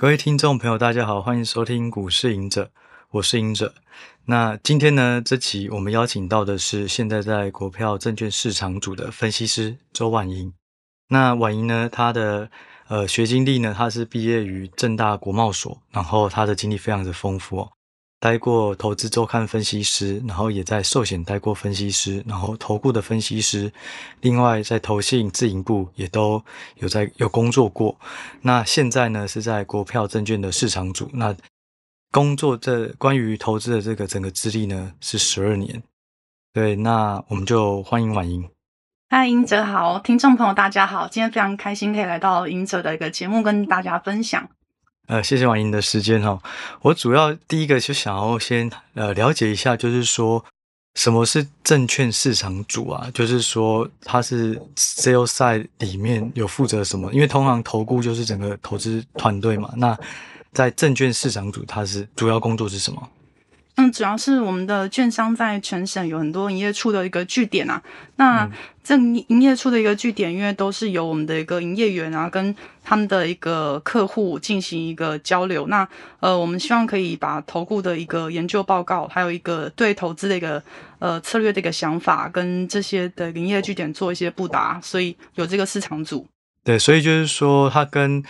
各位听众朋友，大家好，欢迎收听股市隐者，我是隐者。那今天呢，这期我们邀请到的是现在在国票证券市场组的分析师周婉莹。那婉莹呢，她的呃学经历呢，她是毕业于正大国贸所，然后她的经历非常的丰富哦。待过投资周刊分析师，然后也在寿险待过分析师，然后投顾的分析师，另外在投信自营部也都有在有工作过。那现在呢，是在国票证券的市场组，那工作这关于投资的这个整个资历呢是十二年。对，那我们就欢迎婉莹。嗨，英哲好，听众朋友大家好，今天非常开心可以来到隐者的一个节目跟大家分享。呃，谢谢婉莹的时间哈。我主要第一个就想要先呃了解一下，就是说什么是证券市场组啊？就是说它是 sales side 里面有负责什么？因为通常投顾就是整个投资团队嘛。那在证券市场组，它是主要工作是什么？嗯，主要是我们的券商在全省有很多营业处的一个据点啊。那这营业处的一个据点，因为都是由我们的一个营业员啊，跟他们的一个客户进行一个交流。那呃，我们希望可以把投顾的一个研究报告，还有一个对投资的一个呃策略的一个想法，跟这些的营业据点做一些布达，所以有这个市场组。对，所以就是说，它跟。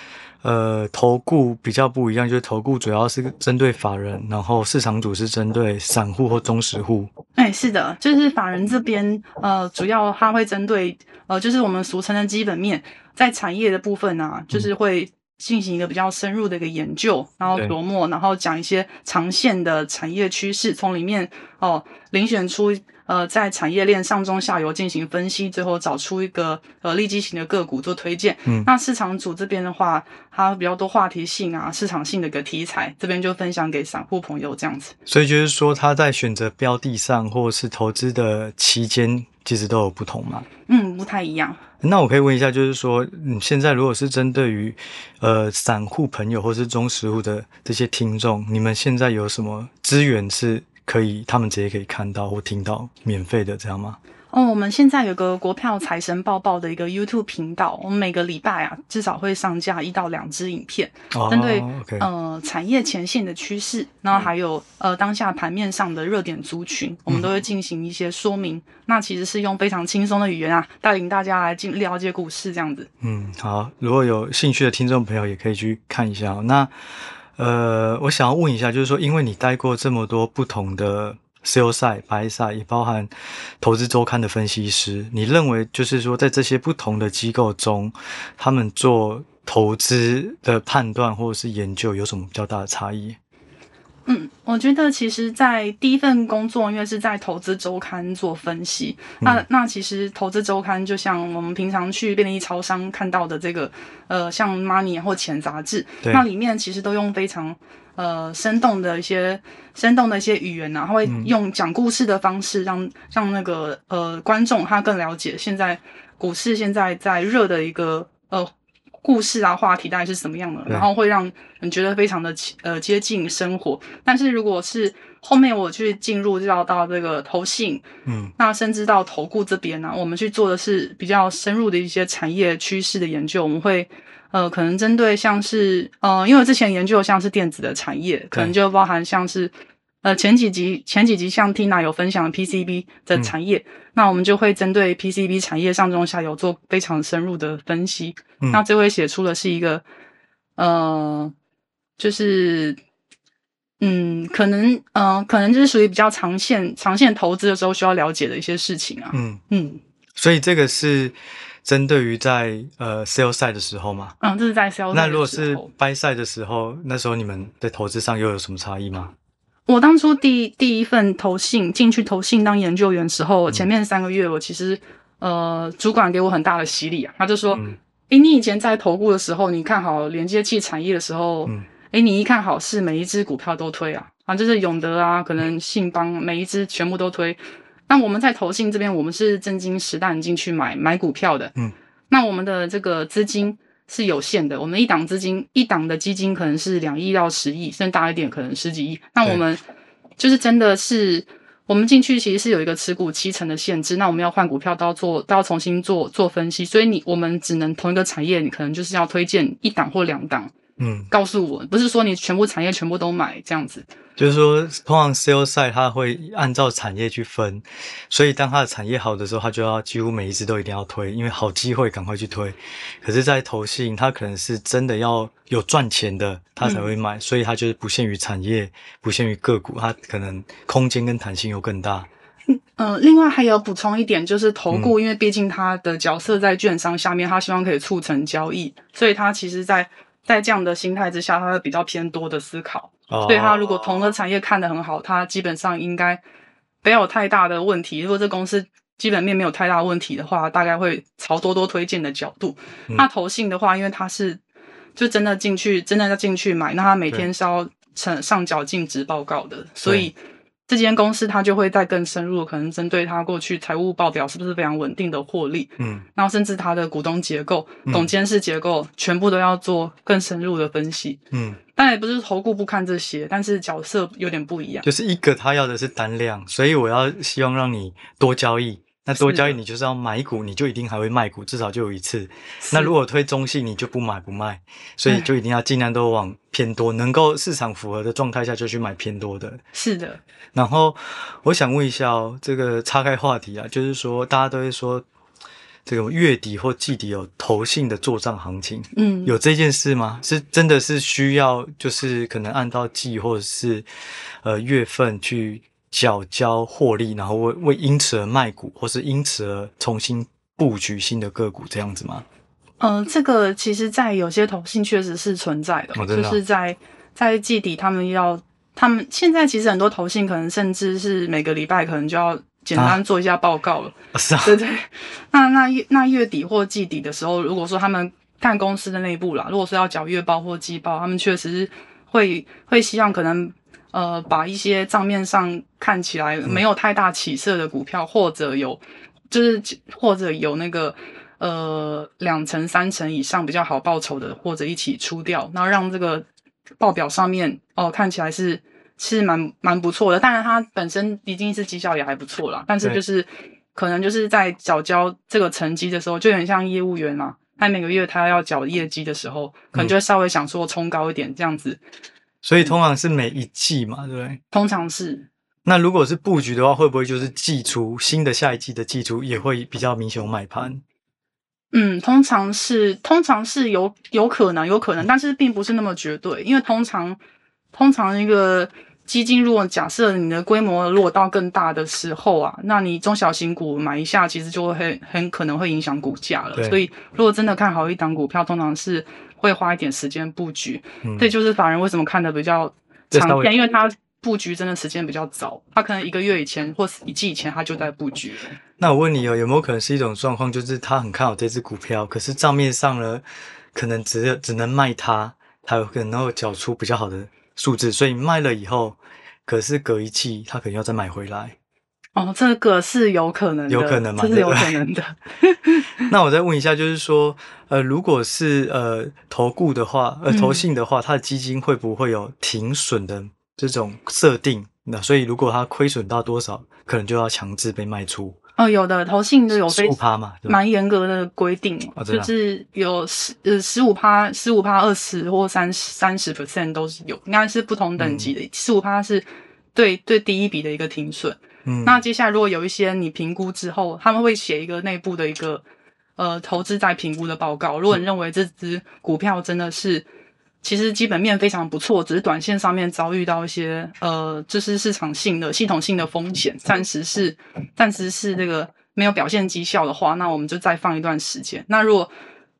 呃，投顾比较不一样，就是投顾主要是针对法人，然后市场组是针对散户或中实户。哎，是的，就是法人这边，呃，主要他会针对，呃，就是我们俗称的基本面，在产业的部分啊，就是会进行一个比较深入的一个研究，然后琢磨，然后讲一些长线的产业趋势，从里面哦，遴选出。呃，在产业链上中下游进行分析，最后找出一个呃利基型的个股做推荐。嗯，那市场组这边的话，它比较多话题性啊，市场性的一个题材，这边就分享给散户朋友这样子。所以就是说，他在选择标的上，或者是投资的期间，其实都有不同嘛？嗯，不太一样。那我可以问一下，就是说，你现在如果是针对于呃散户朋友或是中实户的这些听众，你们现在有什么资源是？可以，他们直接可以看到或听到免费的，这样吗？哦，我们现在有个国票财神报报的一个 YouTube 频道，我们每个礼拜啊至少会上架一到两支影片，针、哦、对.呃产业前线的趋势，然后还有呃当下盘面上的热点族群，我们都会进行一些说明、嗯。那其实是用非常轻松的语言啊，带领大家来进了解股市这样子。嗯，好，如果有兴趣的听众朋友也可以去看一下。那。呃，我想要问一下，就是说，因为你待过这么多不同的 sell side、buy side，也包含投资周刊的分析师，你认为就是说，在这些不同的机构中，他们做投资的判断或者是研究有什么比较大的差异？嗯，我觉得其实，在第一份工作，因为是在投资周刊做分析，嗯、那那其实投资周刊就像我们平常去便利超商看到的这个，呃，像 Money 或钱杂志，那里面其实都用非常呃生动的一些生动的一些语言啊，他会用讲故事的方式让，让让那个呃观众他更了解现在股市现在在热的一个呃。故事啊，话题大概是什么样的？然后会让人觉得非常的呃接近生活。但是如果是后面我去进入到到这个投信，嗯，那甚至到投顾这边呢、啊，我们去做的是比较深入的一些产业趋势的研究。我们会呃可能针对像是呃，因为之前研究像是电子的产业，可能就包含像是。呃，前几集前几集像 Tina 有分享的 PCB 的产业，嗯，那我们就会针对 PCB 产业上中下游做非常深入的分析。嗯，那这位写出的是一个，呃，就是，嗯，可能，呃，可能就是属于比较长线、长线投资的时候需要了解的一些事情啊。嗯嗯，所以这个是针对于在呃 sell side 的时候吗？嗯，这是在 sell side。那如果是 buy side 的时候，那时候你们在投资上又有什么差异吗？我当初第第一份投信进去投信当研究员的时候，前面三个月我其实呃主管给我很大的洗礼啊，他就说，诶、嗯欸、你以前在投顾的时候，你看好连接器产业的时候，诶、嗯欸、你一看好是每一只股票都推啊，啊就是永德啊，可能信邦每一只全部都推。那我们在投信这边，我们是真金实弹进去买买股票的，嗯，那我们的这个资金。是有限的，我们一档资金一档的基金可能是两亿到十亿，甚至大一点可能十几亿。那我们就是真的是，我们进去其实是有一个持股七成的限制。那我们要换股票都要做，都要重新做做分析。所以你我们只能同一个产业，你可能就是要推荐一档或两档。嗯，告诉我，不是说你全部产业全部都买这样子。就是说，通常 sales side 他会按照产业去分，所以当它的产业好的时候，它就要几乎每一只都一定要推，因为好机会赶快去推。可是，在投信，它可能是真的要有赚钱的，他才会买，嗯、所以它就是不限于产业，不限于个股，它可能空间跟弹性又更大。嗯、呃，另外还有补充一点，就是投顾，因为毕竟他的角色在券商下面，他希望可以促成交易，所以他其实在在这样的心态之下，他会比较偏多的思考。所以他如果同个产业看得很好，他基本上应该没有太大的问题。如果这公司基本面没有太大问题的话，大概会朝多多推荐的角度。嗯、那投信的话，因为他是就真的进去，真的要进去买，那他每天是要上上缴尽职报告的，所以。这间公司它就会再更深入，可能针对它过去财务报表是不是非常稳定的获利，嗯，然后甚至它的股东结构、董监事结构，全部都要做更深入的分析，嗯，但也不是投顾不看这些，但是角色有点不一样，就是一个他要的是单量，所以我要希望让你多交易。那多交易，你就是要买股，你就一定还会卖股，至少就有一次。那如果推中性，你就不买不卖，所以就一定要尽量都往偏多，能够市场符合的状态下就去买偏多的。是的。然后我想问一下哦，这个岔开话题啊，就是说大家都会说，这个月底或季底有投信的做账行情，嗯，有这件事吗？是真的是需要，就是可能按照季或者是呃月份去。缴交获利，然后为为因此而卖股，或是因此而重新布局新的个股，这样子吗？呃，这个其实，在有些投信确实是存在的，哦、的就是在在季底，他们要他们现在其实很多投信可能甚至是每个礼拜可能就要简单做一下报告了，啊、是啊，对对。那那月那月底或季底的时候，如果说他们看公司的内部啦，如果说要缴月报或季报，他们确实是会会希望可能。呃，把一些账面上看起来没有太大起色的股票，嗯、或者有，就是或者有那个呃两成三成以上比较好报酬的，或者一起出掉，然后让这个报表上面哦、呃、看起来是是蛮蛮不错的。当然，它本身已经是绩效也还不错啦，但是就是可能就是在缴交这个成绩的时候，就有点像业务员嘛，他每个月他要缴业绩的时候，可能就会稍微想说冲高一点这样子。所以通常是每一季嘛，对不对？通常是。那如果是布局的话，会不会就是季初新的下一季的季初也会比较明显有买盘？嗯，通常是，通常是有有可能，有可能，但是并不是那么绝对，因为通常通常一个基金，如果假设你的规模如果到更大的时候啊，那你中小型股买一下，其实就会很很可能会影响股价了。所以，如果真的看好一档股票，通常是。会花一点时间布局，这、嗯、就是法人为什么看的比较长线，因为他布局真的时间比较早，他可能一个月以前或是一季以前他就在布局。那我问你哦，有没有可能是一种状况，就是他很看好这只股票，可是账面上呢，可能只只能卖它，他有可能会缴出比较好的数字，所以卖了以后，可是隔一季他可能要再买回来。哦，这个是有可能的，有可能吗？这是有可能的。那我再问一下，就是说，呃，如果是呃投顾的话，呃投信的话，它的基金会不会有停损的这种设定？那所以如果它亏损到多少，可能就要强制被卖出。哦，有的投信都有十五趴嘛，蛮严格的规定，哦、就是有十呃十五趴、十五趴、二十或三十三十 percent 都是有，应该是不同等级的。十五趴是对对第一笔的一个停损。嗯，那接下来如果有一些你评估之后，他们会写一个内部的一个呃投资再评估的报告。如果你认为这只股票真的是其实基本面非常不错，只是短线上面遭遇到一些呃就是市场性的系统性的风险，暂时是暂时是这个没有表现绩效的话，那我们就再放一段时间。那如果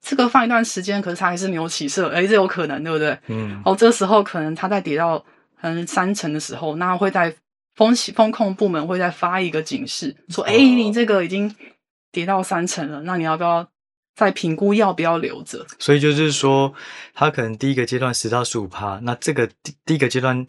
这个放一段时间，可是它还是没有起色，诶，这有可能对不对？嗯，哦，这时候可能它在跌到可能三成的时候，那会在。风风控部门会再发一个警示，说：“哎，你这个已经跌到三成了，那你要不要再评估要不要留着？”所以就是说，他可能第一个阶段十到十五趴，那这个第第一个阶段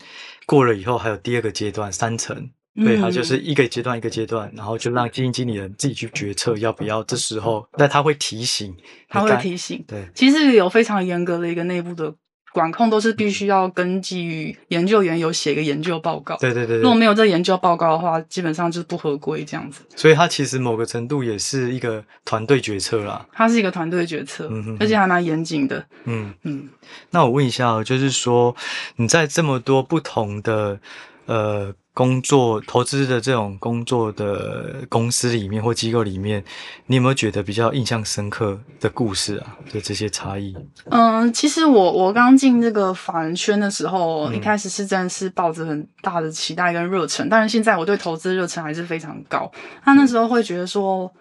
过了以后，还有第二个阶段三成，对，他就是一个阶段一个阶段，然后就让基金经理人自己去决策要不要。这时候，那他会提醒，他会提醒，对，其实有非常严格的一个内部的。规管控都是必须要根据于研究员有写一个研究报告。对对对，对。如果没有这研究报告的话，基本上就是不合规这样子。所以它其实某个程度也是一个团队决策啦。它是一个团队决策，嗯哼，而且还蛮严谨的。嗯嗯。那我问一下，就是说你在这么多不同的呃。工作投资的这种工作的公司里面或机构里面，你有没有觉得比较印象深刻的故事啊？就这些差异。嗯，其实我我刚进这个法人圈的时候，嗯、一开始是真的是抱着很大的期待跟热忱，但是现在我对投资热忱还是非常高。他那时候会觉得说，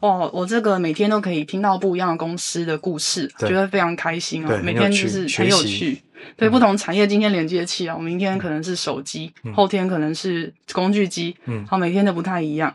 哦，我这个每天都可以听到不一样的公司的故事，觉得非常开心啊，每天就是很有趣。对不同产业，今天连接器啊，我明天可能是手机，嗯、后天可能是工具机，嗯，好，每天都不太一样。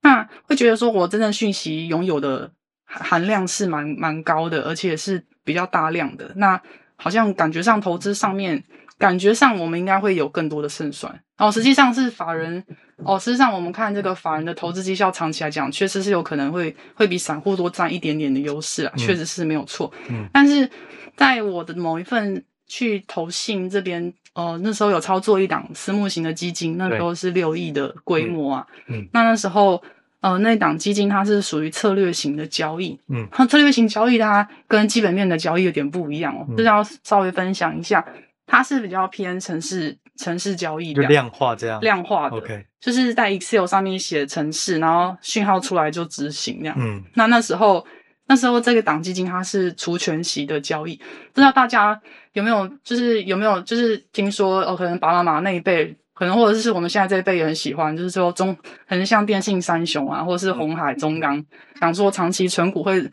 那会觉得说，我真正讯息拥有的含量是蛮蛮高的，而且是比较大量的。那好像感觉上投资上面，感觉上我们应该会有更多的胜算。哦，实际上是法人，哦，实际上我们看这个法人的投资绩效，长期来讲，确实是有可能会会比散户多占一点点的优势啊，确实是没有错。嗯，但是在我的某一份。去投信这边，呃，那时候有操作一档私募型的基金，那时候是六亿的规模啊。嗯，嗯，那那时候，呃，那档基金它是属于策略型的交易。嗯，它策略型交易它跟基本面的交易有点不一样哦，这、嗯、要稍微分享一下。它是比较偏城市城市交易的，就量化这样。量化的，OK，就是在 Excel 上面写城市，然后讯号出来就执行这样。嗯，那那时候。那时候这个档基金它是除权息的交易，不知道大家有没有，就是有没有，就是听说哦，可能爸爸妈妈那一辈，可能或者是我们现在这一辈也很喜欢，就是说中，可能像电信三雄啊，或者是红海、中钢，想说长期存股会，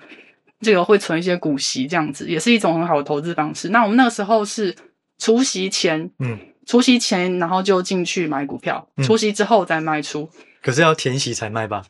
这个会存一些股息，这样子也是一种很好的投资方式。那我们那个时候是除夕前，嗯，除夕前然后就进去买股票，除夕之后再卖出。可是要填息才卖吧？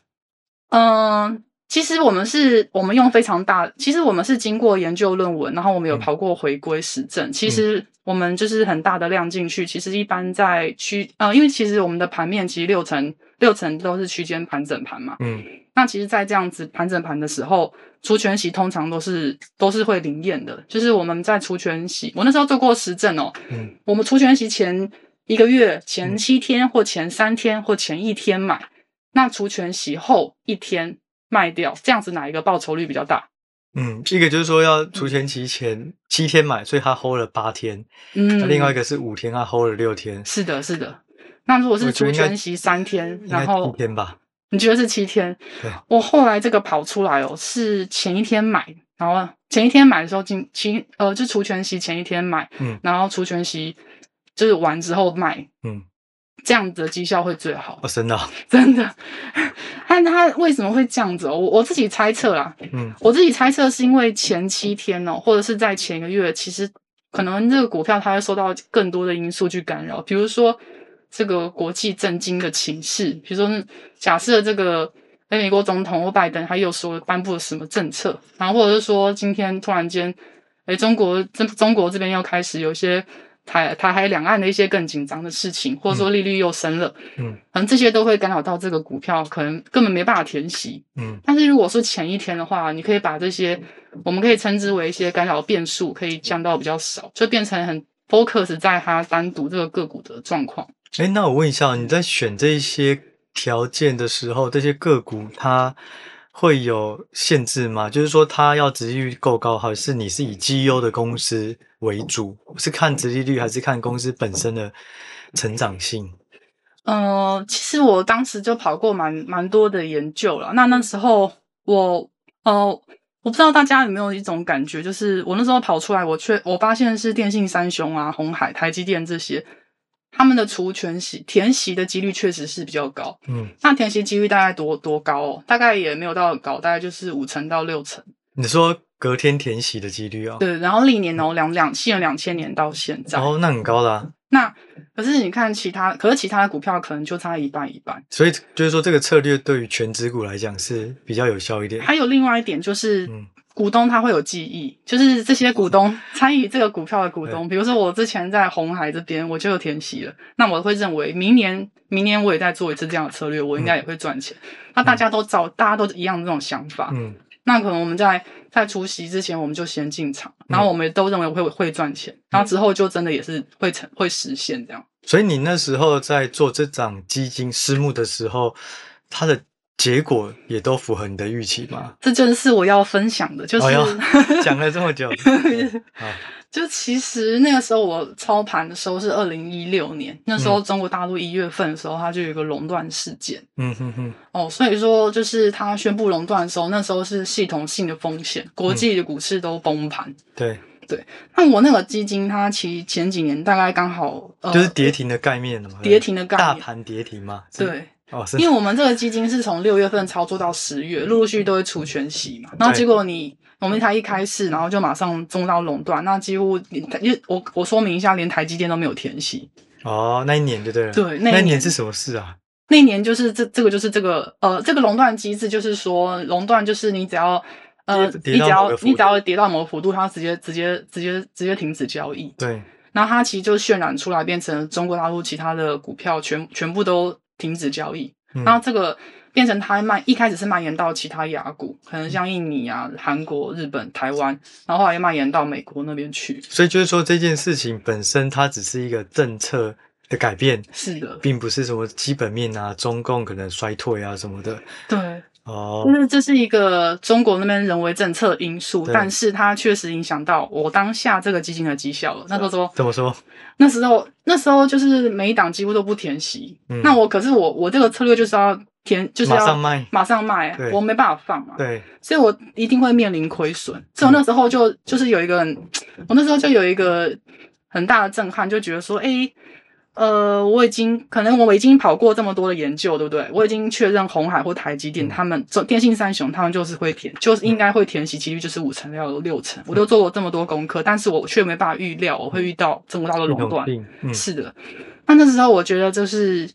嗯。其实我们是，我们用非常大。其实我们是经过研究论文，然后我们有跑过回归实证。嗯、其实我们就是很大的量进去。其实一般在区，呃，因为其实我们的盘面其实六成六成都是区间盘整盘嘛。嗯。那其实，在这样子盘整盘的时候，除权息通常都是都是会灵验的。就是我们在除权息，我那时候做过实证哦。嗯。我们除权息前一个月、前七天或前三天或前一天买，那除权息后一天。卖掉这样子哪一个报酬率比较大？嗯，一个就是说要除权期前七天买，所以他 hold 了八天。嗯，另外一个是五天，他 hold 了六天。是的，是的。那如果是除权期三天，然后七天吧？你觉得是七天？对。我后来这个跑出来哦，是前一天买，然后前一天买的时候今前呃，就除权息前一天买，嗯，然后除权息就是完之后卖，嗯。这样子的绩效会最好。哦，真的，真的。但他为什么会这样子？我我自己猜测啦。嗯，我自己猜测是因为前七天哦，或者是在前一个月，其实可能这个股票它会受到更多的因素去干扰，比如说这个国际震惊的情势，比如说假设这个诶美国总统或拜登他又说颁布了什么政策，然后或者是说今天突然间，诶中国这中国这边又开始有些。台台海两岸的一些更紧张的事情，或者说利率又升了，嗯，可能这些都会干扰到这个股票，可能根本没办法填息，嗯。但是如果是前一天的话，你可以把这些，我们可以称之为一些干扰变数，可以降到比较少，就变成很 focus 在它单独这个个股的状况。诶，那我问一下，你在选这些条件的时候，这些个股它会有限制吗？就是说，它要殖利率够高，还是你是以绩优的公司为主？是看殖利率，还是看公司本身的成长性？呃，其实我当时就跑过蛮蛮多的研究了。那那时候我呃，我不知道大家有没有一种感觉，就是我那时候跑出来，我却我发现是电信三雄啊，鸿海、台积电这些。他们的除权息填息的几率确实是比较高，嗯，那填息几率大概多多高哦？大概也没有到很高，大概就是五成到六成。你说隔天填息的几率啊、哦？对，然后历年哦，两两七年两千年到现在，哦，那很高啦、啊。那可是你看其他，可是其他的股票可能就差一半一半。所以就是说，这个策略对于全值股来讲是比较有效一点。还有另外一点就是，嗯。股东他会有记忆，就是这些股东参与这个股票的股东，比如说我之前在红海这边我就有填息了，那我会认为明年明年我也再做一次这样的策略，我应该也会赚钱。嗯、那大家都找大家都一样的这种想法，嗯，那可能我们在在除夕之前，我们就先进场，然后我们都认为会会赚钱，嗯、然后之后就真的也是会成会实现这样。所以你那时候在做这档基金私募的时候，它的结果也都符合你的预期吗？这就是我要分享的，就是、哦、讲了这么久。好就其实那个时候我操盘的时候是二零一六年，那时候中国大陆一月份的时候，它就有一个垄断事件。嗯哼哼。哦，所以说就是它宣布垄断的时候，那时候是系统性的风险，国际的股市都崩盘。嗯、对对。那我那个基金，它其实前几年大概刚好、呃、就是跌停的概念了嘛？跌停的概念，大盘跌停嘛？对。哦，是。因为我们这个基金是从六月份操作到十月，陆陆续续都会出全息嘛，然后结果你。我们才一开市，然后就马上中到垄断，那几乎连台，我我说明一下，连台积电都没有填息。哦，那一年就对了。对，那一年是什么事啊？那一年就是这这个就是这个呃这个垄断机制，就是说垄断就是你只要呃你只要你只要跌到某个幅度，它直接直接直接直接停止交易。对。然后它其实就渲染出来，变成中国大陆其他的股票全全部都停止交易。嗯。然后这个。变成它蔓一开始是蔓延到其他亚股，可能像印尼啊、韩国、日本、台湾，然后后来又蔓延到美国那边去。所以就是说这件事情本身它只是一个政策的改变，是的，并不是什么基本面啊、中共可能衰退啊什么的。对，哦，就是这是一个中国那边人为政策因素，但是它确实影响到我当下这个基金的绩效了。那时候说怎么说？那时候那时候就是每一档几乎都不填息，嗯，那我可是我我这个策略就是要。填就是要马上卖，马上卖，我没办法放嘛，对，所以我一定会面临亏损。所以我那时候就就是有一个，我那时候就有一个很大的震撼，就觉得说，诶，呃，我已经可能我已经跑过这么多的研究，对不对？我已经确认红海或台积电他们做电信三雄，他们就是会填，就是应该会填息，几率就是五成要有六成。我都做过这么多功课，但是我却没办法预料我会遇到这么大的垄断。是的，那那时候我觉得就是。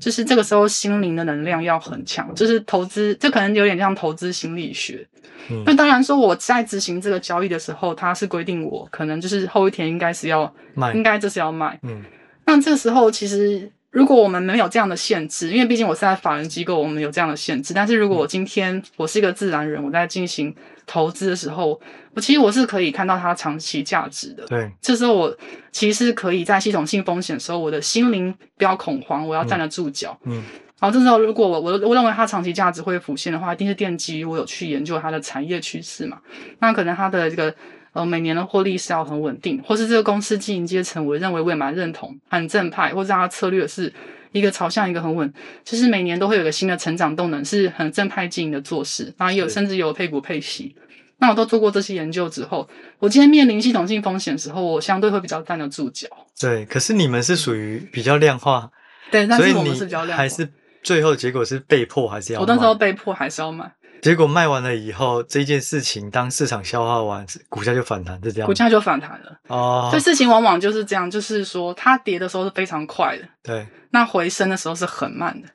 就是这个时候心灵的能量要很强，就是投资，这可能有点像投资心理学。嗯，那当然说我在执行这个交易的时候，它是规定我可能就是后一天应该是要卖，应该就是要卖。嗯，那这个时候其实如果我们没有这样的限制，因为毕竟我是在法人机构，我们有这样的限制。但是如果我今天我是一个自然人，我在进行。投资的时候，我其实我是可以看到它长期价值的。对，这时候我其实可以在系统性风险的时候，我的心灵不要恐慌，我要站得住脚。嗯，好，这时候如果我我我认为它长期价值会浮现的话，一定是奠基于我有去研究它的产业趋势嘛。那可能它的这个呃每年的获利是要很稳定，或是这个公司经营阶层，我认为我也蛮认同，很正派，或者它策略是一个朝向一个很稳，就是每年都会有一个新的成长动能，是很正派经营的做事，然后也有甚至有配股配息。那我都做过这些研究之后，我今天面临系统性风险的时候，我相对会比较站得住脚。对，可是你们是属于比较量化，对，但是我们是比较量化，还是最后结果是被迫还是要卖？我那时候被迫还是要卖。结果卖完了以后，这件事情当市场消化完，股价就反弹，是这样。股价就反弹了哦。这事情往往就是这样，就是说它跌的时候是非常快的，对。那回升的时候是很慢的，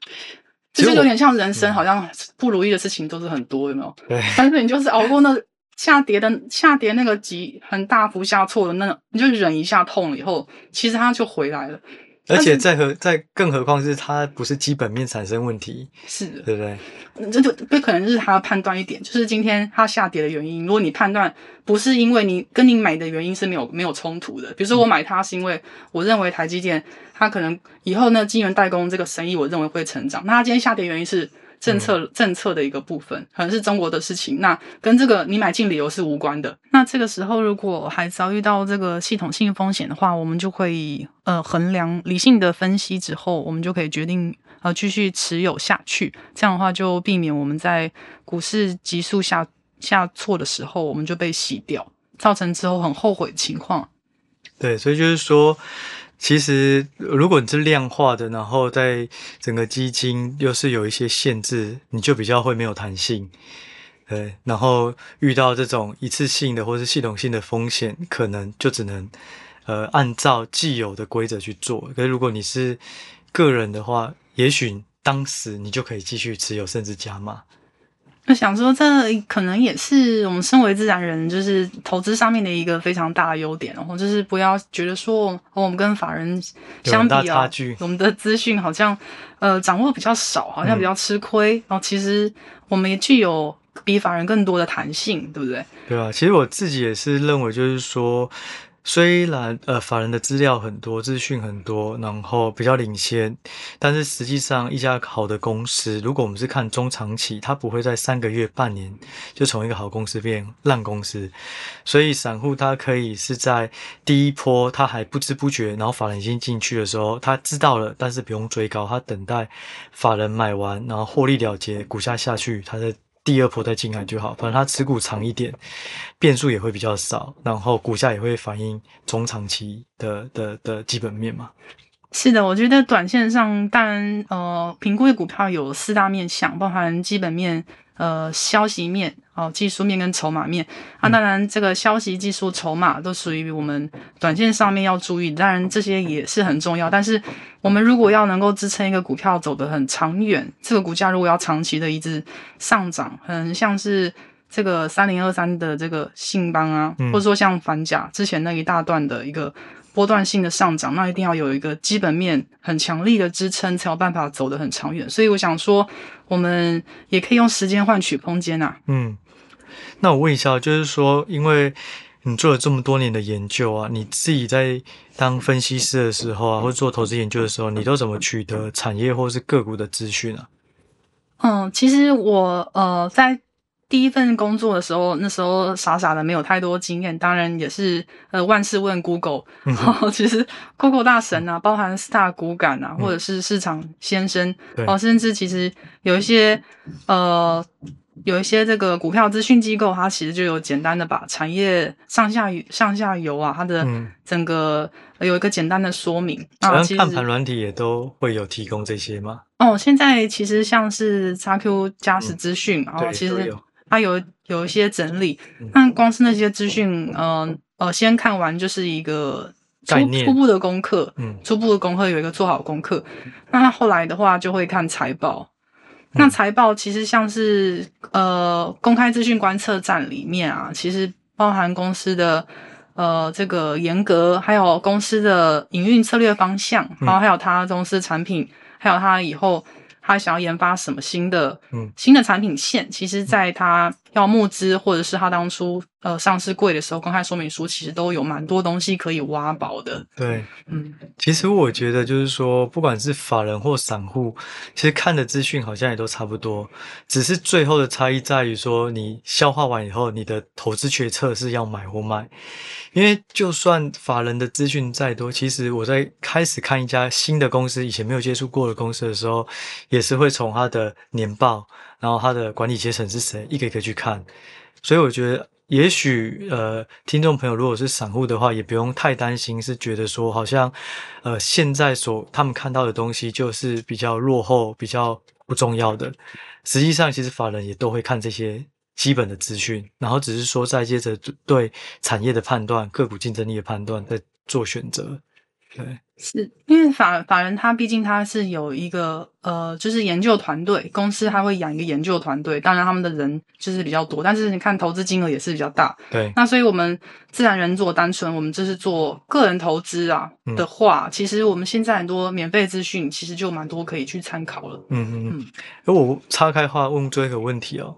就是有点像人生，好像不如意的事情都是很多，有没有？对。但是你就是熬过那。下跌的下跌那个急很大幅下挫的那种，你就忍一下痛了以后，其实它就回来了。而且再何再更何况是它不是基本面产生问题，是的，对不对？这就不可能是他判断一点，就是今天它下跌的原因。如果你判断不是因为你跟你买的原因是没有没有冲突的，比如说我买它是因为我认为台积电它可能以后呢晶圆代工这个生意我认为会成长，那它今天下跌原因是。政策政策的一个部分，可能是中国的事情，那跟这个你买进理由是无关的。那这个时候，如果还遭遇到这个系统性风险的话，我们就会呃衡量理性的分析之后，我们就可以决定呃继续持有下去。这样的话，就避免我们在股市急速下下挫的时候，我们就被洗掉，造成之后很后悔的情况。对，所以就是说。其实，如果你是量化的，然后在整个基金又是有一些限制，你就比较会没有弹性。对，然后遇到这种一次性的或是系统性的风险，可能就只能呃按照既有的规则去做。可是如果你是个人的话，也许当时你就可以继续持有，甚至加码。那想说，这可能也是我们身为自然人，就是投资上面的一个非常大的优点，然后就是不要觉得说，我们跟法人相比啊，我们的资讯好像呃掌握比较少，好像比较吃亏。然后其实我们也具有比法人更多的弹性，对不对？对啊，其实我自己也是认为，就是说。虽然呃，法人的资料很多，资讯很多，然后比较领先，但是实际上一家好的公司，如果我们是看中长期，它不会在三个月、半年就从一个好公司变烂公司。所以散户他可以是在第一波他还不知不觉，然后法人已经进去的时候，他知道了，但是不用追高，他等待法人买完，然后获利了结，股价下去，他的。第二波再进来就好，反正它持股长一点，变数也会比较少，然后股价也会反映中长期的的的基本面嘛。是的，我觉得短线上，当然呃，评估的股票有四大面向，包含基本面。呃，消息面、哦，技术面跟筹码面，啊，当然这个消息、技术、筹码都属于我们短线上面要注意，当然这些也是很重要。但是我们如果要能够支撑一个股票走得很长远，这个股价如果要长期的一直上涨，很像是这个三零二三的这个信邦啊，或者说像反甲之前那一大段的一个。波段性的上涨，那一定要有一个基本面很强力的支撑，才有办法走得很长远。所以我想说，我们也可以用时间换取空间呐、啊。嗯，那我问一下，就是说，因为你做了这么多年的研究啊，你自己在当分析师的时候啊，或者做投资研究的时候，你都怎么取得产业或是个股的资讯啊？嗯，其实我呃在。第一份工作的时候，那时候傻傻的没有太多经验，当然也是呃万事问 Google，嗯、其实 Google 大神啊，包含 Star 股感啊，或者是市场先生哦、嗯，甚至其实有一些呃有一些这个股票资讯机构，它其实就有简单的把产业上下上下游啊，它的整个有一个简单的说明。嗯、啊，其实看盘软体也都会有提供这些吗？哦，现在其实像是 XQ 加时资讯，然、嗯、后其实。它有有一些整理，那光是那些资讯，嗯呃，呃，先看完就是一个初初步的功课，嗯，初步的功课有一个做好功课。那后来的话就会看财报，那财报其实像是呃公开资讯观测站里面啊，其实包含公司的呃这个严格，还有公司的营运策略方向，然后还有它公司产品，还有它以后。他想要研发什么新的，嗯，新的产品线，其实，在他要募资或者是他当初呃上市贵的时候，公开说明书其实都有蛮多东西可以挖宝的。对，嗯，其实我觉得就是说，不管是法人或散户，其实看的资讯好像也都差不多，只是最后的差异在于说，你消化完以后，你的投资决策是要买或卖。因为就算法人的资讯再多，其实我在开始看一家新的公司，以前没有接触过的公司的时候，也是会从他的年报，然后他的管理阶层是谁，一个一个去看。所以我觉得，也许呃，听众朋友如果是散户的话，也不用太担心，是觉得说好像呃现在所他们看到的东西就是比较落后、比较不重要的。实际上，其实法人也都会看这些。基本的资讯，然后只是说再接着对产业的判断、个股竞争力的判断，再做选择。对，是因为法法人他毕竟他是有一个呃，就是研究团队，公司他会养一个研究团队，当然他们的人就是比较多，但是你看投资金额也是比较大。对，那所以我们自然人做单纯，我们就是做个人投资啊的话，嗯，其实我们现在很多免费资讯，其实就蛮多可以去参考了。嗯嗯嗯。而我岔开话问最后一个问题哦。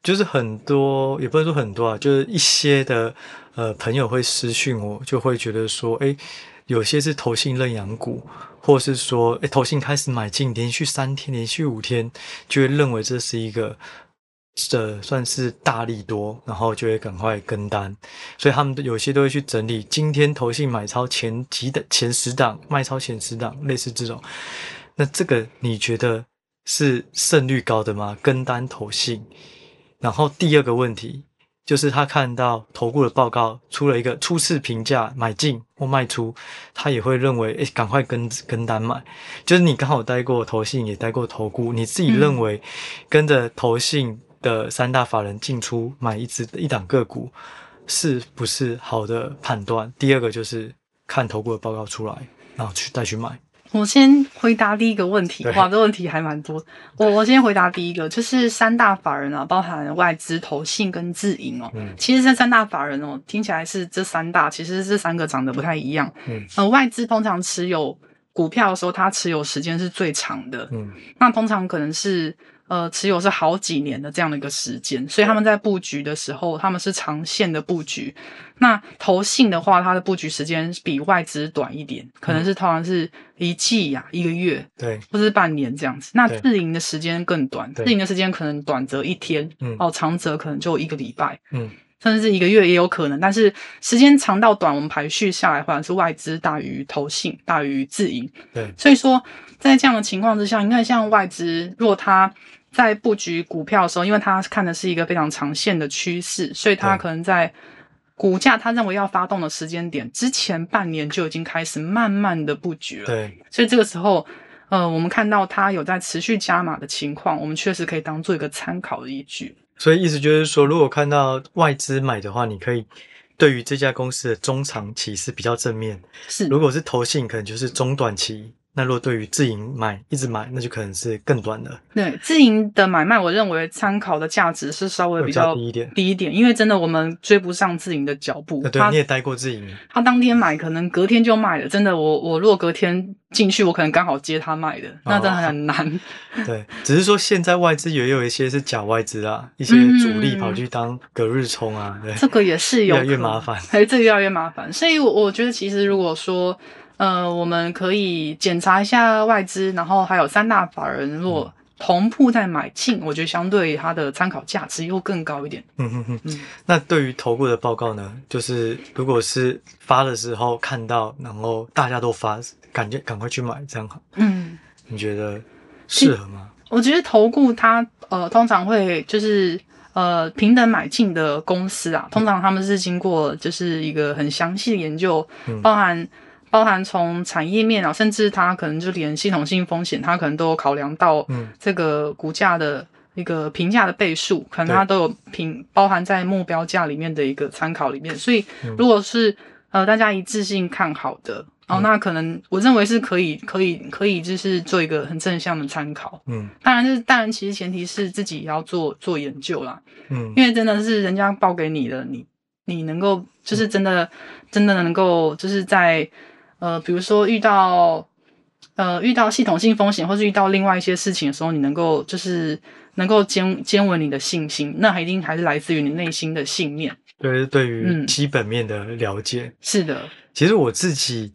就是很多，也不能说很多啊，就是一些的呃朋友会私讯我，就会觉得说，诶，有些是投信认养股，或是说，诶，投信开始买进，连续三天、连续五天，就会认为这是一个这算是大利多，然后就会赶快跟单，所以他们有些都会去整理今天投信买超前几的前十档，卖超前十档，类似这种。那这个你觉得是胜率高的吗？跟单投信？然后第二个问题就是，他看到投顾的报告出了一个初次评价买进或卖出，他也会认为，诶，赶快跟跟单买。就是你刚好待过投信，也待过投顾，你自己认为跟着投信的三大法人进出买一只一档个股，是不是好的判断？第二个就是看投顾的报告出来，然后去再去买。我先回答第一个问题，哇，这问题还蛮多。我我先回答第一个，就是三大法人啊，包含外资、投信跟自营哦。嗯。其实这三大法人哦，听起来是这三大，其实这三个长得不太一样。嗯。呃，外资通常持有股票的时候，它持有时间是最长的。嗯。那通常可能是呃持有是好几年的这样的一个时间，所以他们在布局的时候，他们是长线的布局。那投信的话，它的布局时间比外资短一点，可能是通常是一季呀、啊、一个月，对，或者是半年这样子。那自营的时间更短，自营的时间可能短则一天，嗯，哦，长则可能就一个礼拜，嗯。甚至是一个月也有可能，但是时间长到短，我们排序下来，反而是外资大于投信，大于自营。对，所以说在这样的情况之下，你看像外资，如果他在布局股票的时候，因为他看的是一个非常长线的趋势，所以他可能在股价他认为要发动的时间点之前半年就已经开始慢慢的布局了。对，所以这个时候，呃，我们看到他有在持续加码的情况，我们确实可以当做一个参考的依据。所以意思就是说，如果看到外资买的话，你可以对于这家公司的中长期是比较正面。是，如果是投信，可能就是中短期。那如果对于自营买一直买，那就可能是更短的。对，自营的买卖，我认为参考的价值是稍微比较低一点，低一点，因为真的我们追不上自营的脚步。对，你也待过自营，他当天买，可能隔天就卖了。真的，我我如果隔天进去，我可能刚好接他卖的，那真的很难。哦、对，只是说现在外资也有一些是假外资啊，一些主力跑去当隔日冲啊，对，这个也是有越来越麻烦，哎，这个越来越麻烦。所以我觉得，其实如果说。呃，我们可以检查一下外资，然后还有三大法人，如果同步在买进，我觉得相对它的参考价值又更高一点。嗯哼哼。嗯，那对于投顾的报告呢？就是如果是发的时候看到，然后大家都发，感觉赶快去买，这样好。嗯，你觉得适合吗？我觉得投顾它呃通常会就是呃平等买进的公司啊，通常他们是经过就是一个很详细的研究，嗯、包含。包含从产业面啊，甚至它可能就连系统性风险，它可能都有考量到这个股价的一个评价的倍数，可能它都有评包含在目标价里面的一个参考里面。所以，如果是呃大家一致性看好的，哦，那可能我认为是可以，可以，可以，就是做一个很正向的参考。嗯，当然是，当然其实前提是自己也要做做研究啦。嗯，因为真的是人家报给你的，你你能够就是真的真的能够就是在。呃，比如说遇到呃遇到系统性风险，或是遇到另外一些事情的时候，你能够就是能够坚坚稳你的信心，那一定还是来自于你内心的信念。对，对于基本面的了解。嗯，是的。其实我自己。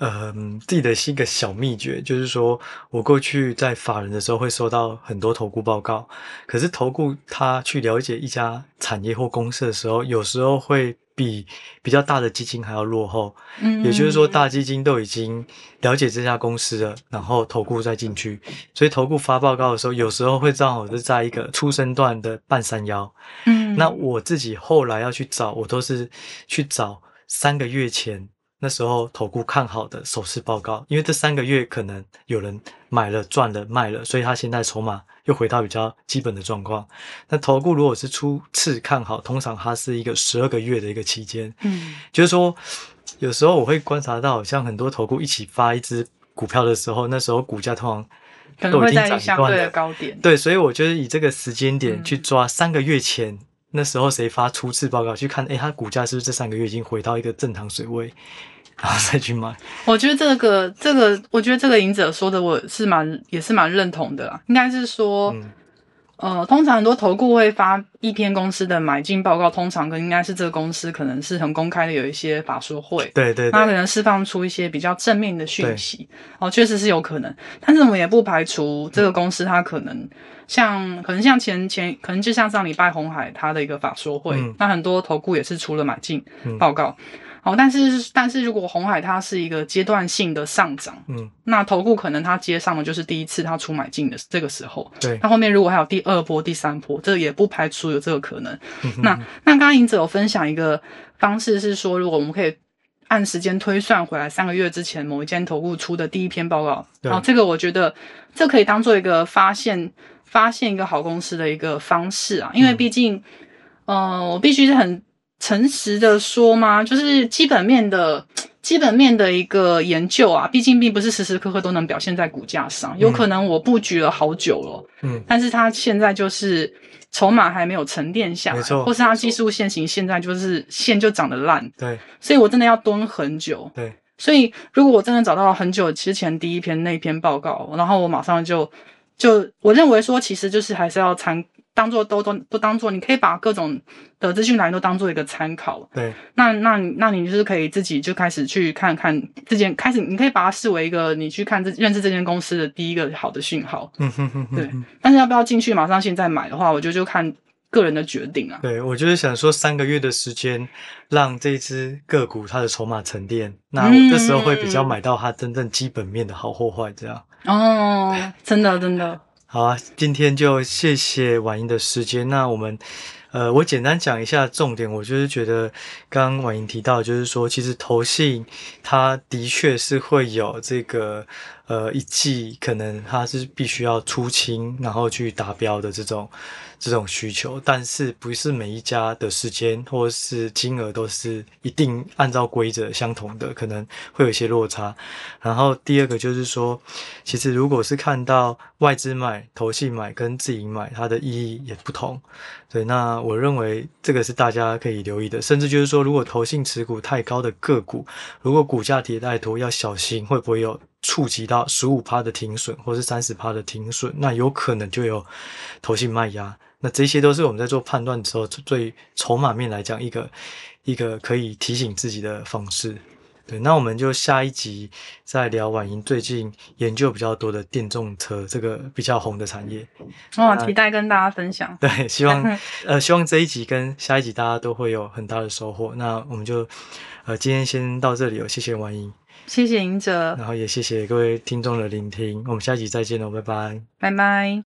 嗯，自己的是一个小秘诀，就是说我过去在法人的时候会收到很多投顾报告，可是投顾他去了解一家产业或公司的时候，有时候会比比较大的基金还要落后。嗯，也就是说，大基金都已经了解这家公司了，然后投顾再进去，所以投顾发报告的时候，有时候会正好是在一个出生段的半山腰。嗯，那我自己后来要去找，我都是去找三个月前。那时候投顾看好的首次报告，因为这三个月可能有人买了赚了卖了，所以他现在筹码又回到比较基本的状况。那投顾如果是初次看好，通常它是一个十二个月的一个期间。嗯，就是说有时候我会观察到，像很多投顾一起发一只股票的时候，那时候股价通常都已经涨一段了。高点。对，所以我觉得以这个时间点去抓三个月前、嗯、那时候谁发初次报告，去看，诶，它股价是不是这三个月已经回到一个正常水位？然后再去买，我觉得这个这个，我觉得这个隐者说的，我是蛮也是蛮认同的啦。应该是说，嗯、呃，通常很多投顾会发一篇公司的买进报告，通常跟应该是这个公司可能是很公开的，有一些法说会，对对，对，它可能释放出一些比较正面的讯息，哦，确实是有可能。但是我们也不排除这个公司它可能像，可能像前前，可能就像上礼拜红海它的一个法说会，嗯、那很多投顾也是出了买进报告。嗯哦，但是但是如果红海它是一个阶段性的上涨，嗯，那投顾可能它接上的就是第一次它出买进的这个时候，对，那后面如果还有第二波、第三波，这也不排除有这个可能。那那刚刚银子有分享一个方式是说，如果我们可以按时间推算回来，三个月之前某一间投顾出的第一篇报告，然后这个我觉得这可以当做一个发现发现一个好公司的一个方式啊，因为毕竟，嗯、呃，我必须是很。诚实的说吗？就是基本面的基本面的一个研究啊，毕竟并不是时时刻刻都能表现在股价上。有可能我布局了好久了，嗯，但是它现在就是筹码还没有沉淀下来，没错，或是它技术线型现在就是线就长得烂，对，所以我真的要蹲很久，对，所以如果我真的找到很久之前第一篇那篇报告，然后我马上就就我认为说，其实就是还是要参。当做都都都当做，你可以把各种的资讯来源都当做一个参考。对，那那那你就是可以自己就开始去看看这件，开始你可以把它视为一个你去看这认识这间公司的第一个好的讯号。嗯哼哼，对。但是要不要进去马上现在买的话，我觉得就看个人的决定啊。对，我就是想说三个月的时间，让这只个股它的筹码沉淀，那我这时候会比较买到它真正基本面的好或坏这样。哦，真的真的。好啊，今天就谢谢婉莹的时间。那我们，呃，我简单讲一下重点。我就是觉得，刚刚婉莹提到，就是说，其实投信它的确是会有这个。呃，一季可能它是必须要出清，然后去达标的这种这种需求，但是不是每一家的时间或是金额都是一定按照规则相同的，可能会有一些落差。然后第二个就是说，其实如果是看到外资买、投信买跟自营买，它的意义也不同。对，那我认为这个是大家可以留意的，甚至就是说，如果投信持股太高的个股，如果股价跌太多，要小心会不会有。触及到十五趴的停损，或是三十趴的停损，那有可能就有投信卖压。那这些都是我们在做判断的时候，对筹码面来讲，一个一个可以提醒自己的方式。对，那我们就下一集再聊婉莹最近研究比较多的电动车这个比较红的产业。哇，期待跟大家分享。对，希望 呃，希望这一集跟下一集大家都会有很大的收获。那我们就呃，今天先到这里哦，谢谢婉莹。谢谢赢者，然后也谢谢各位听众的聆听，我们下集再见喽，拜拜，拜拜。